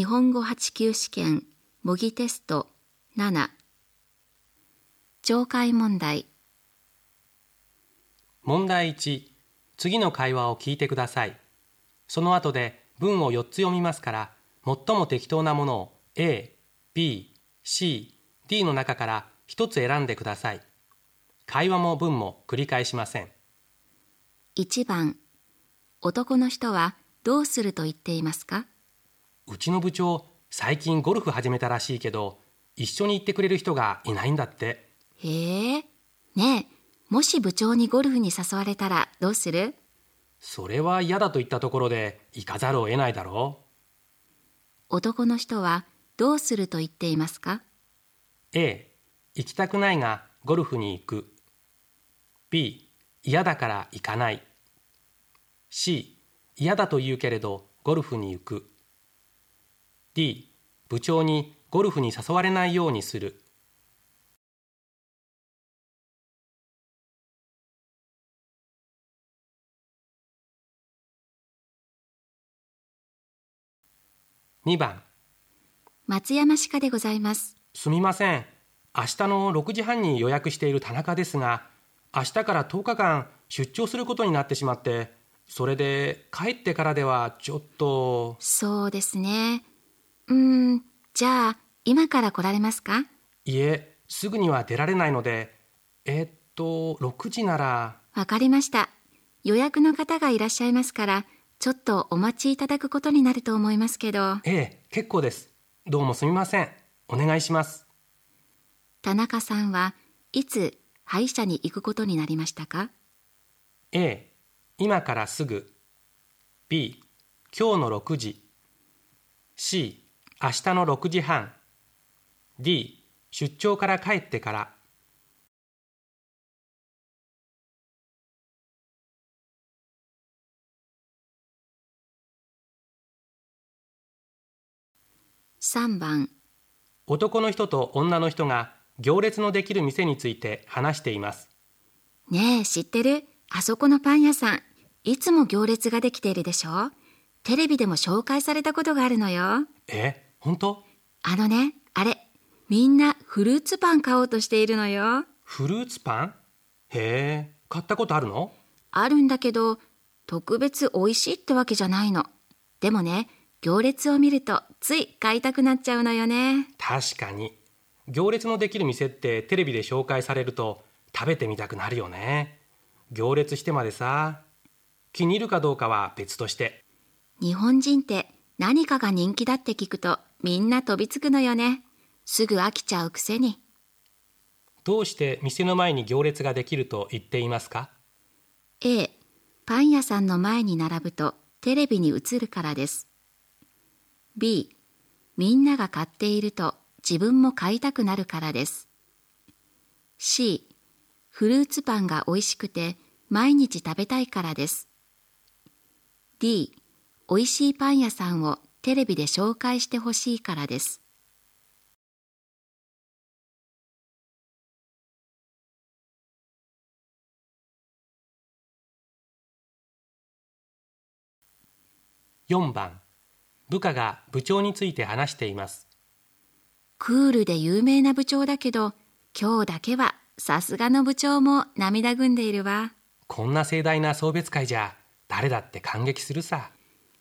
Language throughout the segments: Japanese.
日本語8級試験模擬テスト7懲戒問題。問題1次の会話を聞いてください。その後で文を4つ読みますから最も適当なものを A、B、C、D の中から1つ選んでください。会話も文も繰り返しません。1番。男の人はどうすると言っていますか？うちの部長最近ゴルフ始めたらしいけど一緒に行ってくれる人がいないんだって。へえ。ねえ。もし部長にゴルフに誘われたらどうする？それは嫌だと言ったところで行かざるを得ないだろ男の人はどうすると言っていますか？う A 行きたくないがゴルフに行く。B 嫌だから行かない。C 嫌だと言うけれどゴルフに行く D 部長にゴルフに誘われないようにする。2番。松山歯科でございます。すみません。明日の6時半に予約している田中ですが明日から10日間出張することになってしまってそれで帰ってからではちょっと。そうですねうーんじゃあ今から来られますか？いえすぐには出られないのでえっと6時なら。わかりました。予約の方がいらっしゃいますからちょっとお待ちいただくことになると思いますけど。ええ結構です。どうもすみません。お願いします。田中さんはいつ歯医者に行くことになりましたか？A 今からすぐ。B 今日の6時。C 明日の6時半。D 出張から帰ってから。3番。男の人と女の人が行列のできる店について話しています。ねえ知ってる？あそこのパン屋さん。いつも行列ができているでしょ？テレビでも紹介されたことがあるのよ。え？本当？あのねあれみんなフルーツパン買おうとしているのよ。フルーツパン？へえ買ったことあるの？あるんだけど特別美味しいってわけじゃないの。でもね行列を見るとつい買いたくなっちゃうのよね。確かに。行列のできる店ってテレビで紹介されると食べてみたくなるよね。行列してまでさ気に入るかどうかは別として。日本人って何かが人気だって聞くとみんな飛びつくのよね。すぐ飽きちゃうくせに。どうして店の前に行列ができると言っていますか？A パン屋さんの前に並ぶとテレビに映るからです。B みんなが買っていると自分も買いたくなるからです。C フルーツパンが美味しくて毎日食べたいからです。D 美味しいパン屋さんをテレビで紹介してほしいからです。4番。部下が部長について話しています。クールで有名な部長だけど今日だけはさすがの部長も涙ぐんでいるわ。こんな盛大な送別会じゃ誰だって感激するさ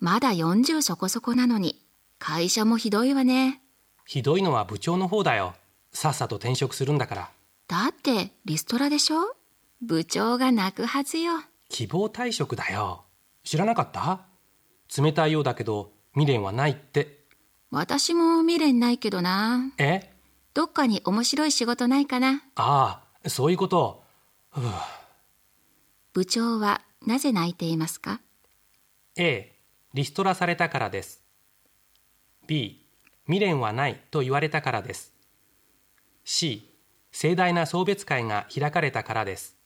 まだ40そこそこなのに。会社もひどいわね。ひどいのは部長の方だよ。さっさと転職するんだから。だってリストラでしょ？部長が泣くはずよ。希望退職だよ。知らなかった？冷たいようだけど未練はないって。私も未練ないけどな。え？どっかに面白い仕事ないかな。ああそういうこと。部長はなぜ泣いていますか？A リストラされたからです。B 未練はないと言われたからです。C 盛大な送別会が開かれたからです。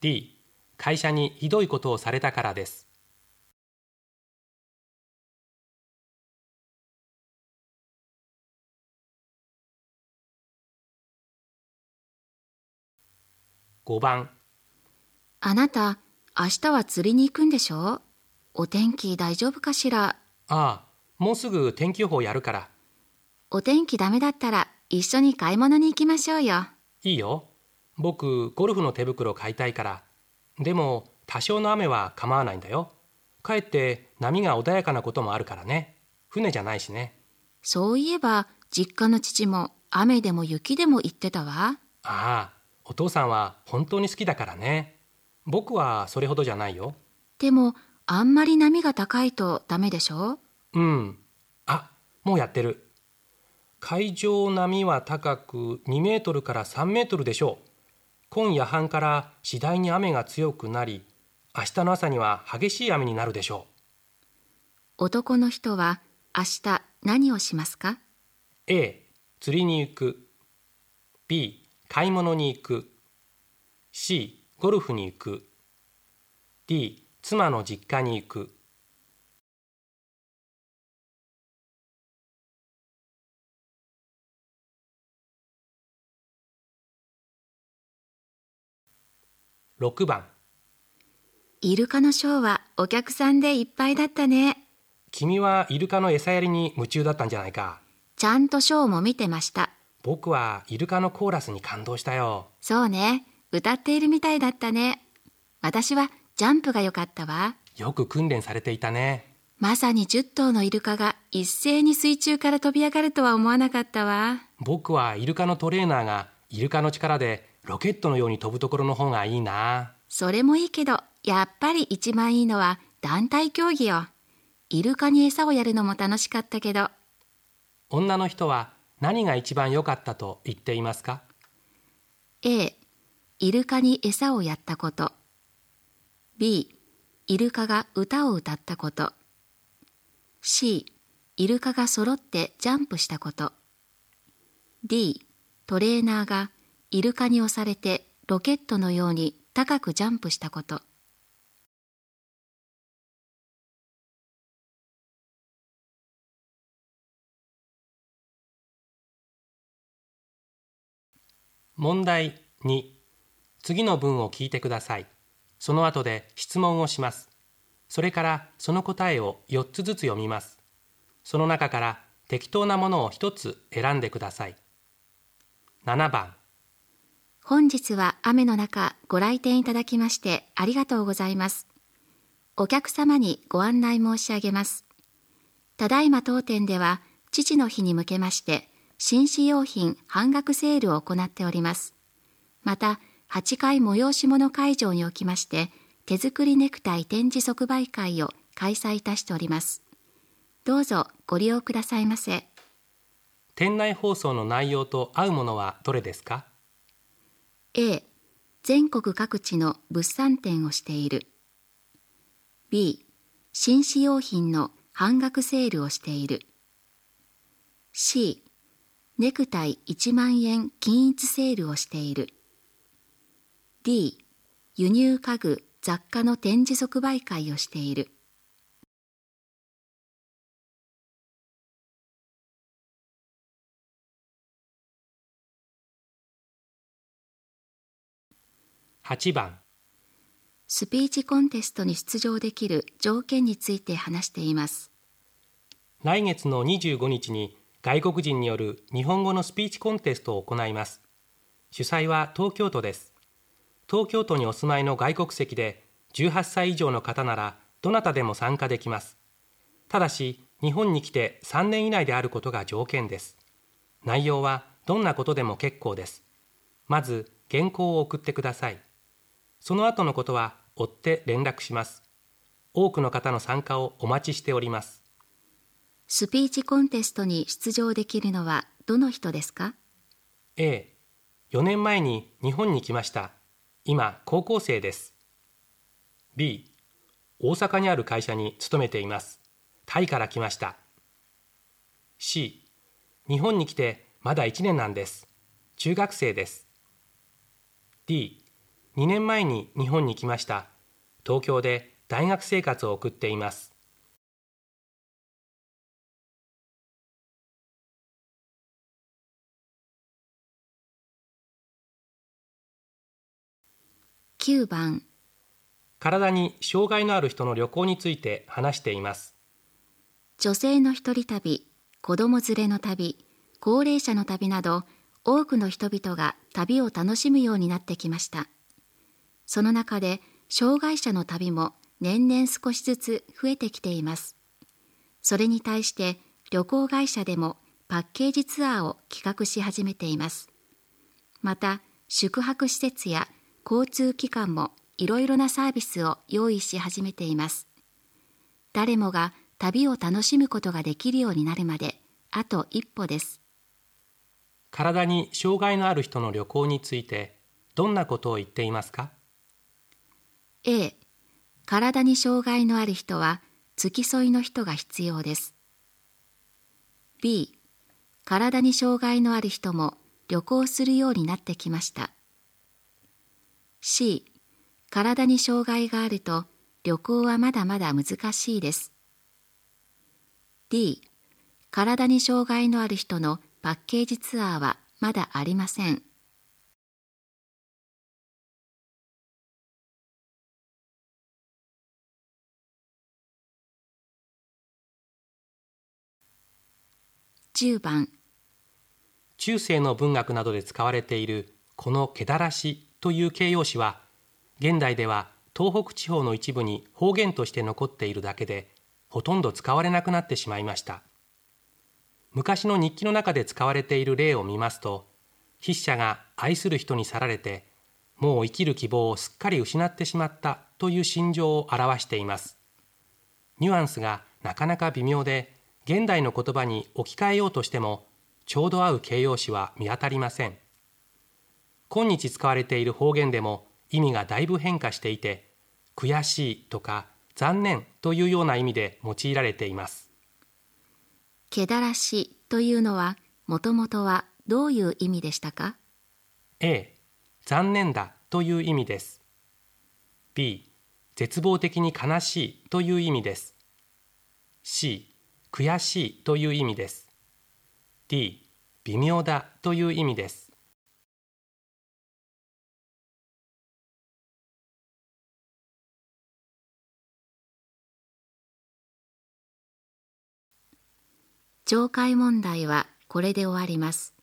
D 会社にひどいことをされたからです。5番。あなた明日は釣りに行くんでしょ？お天気大丈夫かしら？ああもうすぐ天気予報やるから。お天気ダメだったら一緒に買い物に行きましょうよ。いいよ。僕、ゴルフの手袋買いたいから。でも、多少の雨は構わないんだよ。かえって波が穏やかなこともあるからね。船じゃないしね。そういえば実家の父も雨でも雪でも言ってたわ。ああ、お父さんは本当に好きだからね。僕はそれほどじゃないよ。でもあんまり波が高いとダメでしょ？うん。あ、もうやってる。海上波は高く2メートルから3メートルでしょう。今夜半から次第に雨が強くなり、明日の朝には激しい雨になるでしょ男の人は明日何をしますか？う。A、釣りに行く。B、買い物に行く。C、ゴルフに行く。D、妻の実家に行く。6番イルカのショーはお客さんでいっぱいだったね。君はイルカの餌やりに夢中だったんじゃないかちゃんとショーも見てました。僕はイルカのコーラスに感動したよそうね。歌っているみたいだったね。私はジャンプが良かったわ。よく訓練されていたねまさに10頭のイルカが一斉に水中から飛び上がるとは思わなかったわ。僕はイルカのトレーナーがイルカの力でロケットのように飛ぶところの方がいいなそれもいいけど、やっぱり一番いいのは団体競技よ。イルカに餌をやるのも楽しかったけど、女の人は何が一番良かったと言っていますか？A、イルカに餌をやったこと。B、イルカが歌を歌ったこと。C、イルカが揃ってジャンプしたこと。D、トレーナーがイルカに押されてロケットのように高くジャンプしたこと。問題2次の文を聞いてくださいその後で質問をしますそれからその答えを4つずつ読みますその中から適当なものを1つ選んでください7番本日は雨の中ご来店いただきましてありがとうございます。お客様にご案内申し上げます。ただいま当店では父の日に向けまして紳士用品半額セールを行っております。また8階催し物会場におきまして手作りネクタイ展示即売会を開催いたしております。どうぞご利用くださいませ。店内放送の内容と合うものはどれですか？A 全国各地の物産展をしている B 紳士用品の半額セールをしている C ネクタイ1万円均一セールをしている D 輸入家具雑貨の展示即売会をしている。8番スピーチコンテストに出場できる条件について話しています。来月の25日に外国人による日本語のスピーチコンテストを行います。主催は東京都です東京都にお住まいの外国籍で18歳以上の方ならどなたでも参加できます。ただし日本に来て3年以内であることが条件です。内容はどんなことでも結構です。まず原稿を送ってください。その後のことは追って連絡します。多くの方の参加をお待ちしております。スピーチコンテストに出場できるのはどの人ですか？A、4年前に日本に来ました。今、高校生です。B、大阪にある会社に勤めています。タイから来ました。C、日本に来てまだ1年なんです。中学生です。D、2年前に日本に来ました。東京で大学生活を送っています。9番体に障害のある人の旅行について話しています。女性の一人旅、子供連れの旅、高齢者の旅など、多くの人々が旅を楽しむようになってきました。その中で、障害者の旅も年々少しずつ増えてきています。それに対して旅行会社でもパッケージツアーを企画し始めています。また、宿泊施設や交通機関もいろいろなサービスを用意し始めています。誰もが旅を楽しむことができるようになるまであと一歩です。体に障害のある人の旅行についてどんなことを言っていますか？A 体に障害のある人は付き添いの人が必要です B 体に障害のある人も旅行するようになってきました C 体に障害があると旅行はまだまだ難しいです。D 体に障害のある人のパッケージツアーはまだありません。10番中世の文学などで使われているこの「けだらし」という形容詞は現代では東北地方の一部に方言として残っているだけでほとんど使われなくなってしまいました。昔の日記の中で使われている例を見ますと筆者が愛する人に去られてもう生きる希望をすっかり失ってしまったという心情を表しています。ニュアンスがなかなか微妙で現代の言葉に置き換えようとしてもちょうど合う形容詞は見当たりません。今日使われている方言でも意味がだいぶ変化していて悔しいとか残念というような意味で用いられていますけだらしというのはもともとはどういう意味でしたか？A 残念だという意味です B 絶望的に悲しいという意味です C 悔しいという意味です。D、微妙だという意味です。懲戒問題はこれで終わります。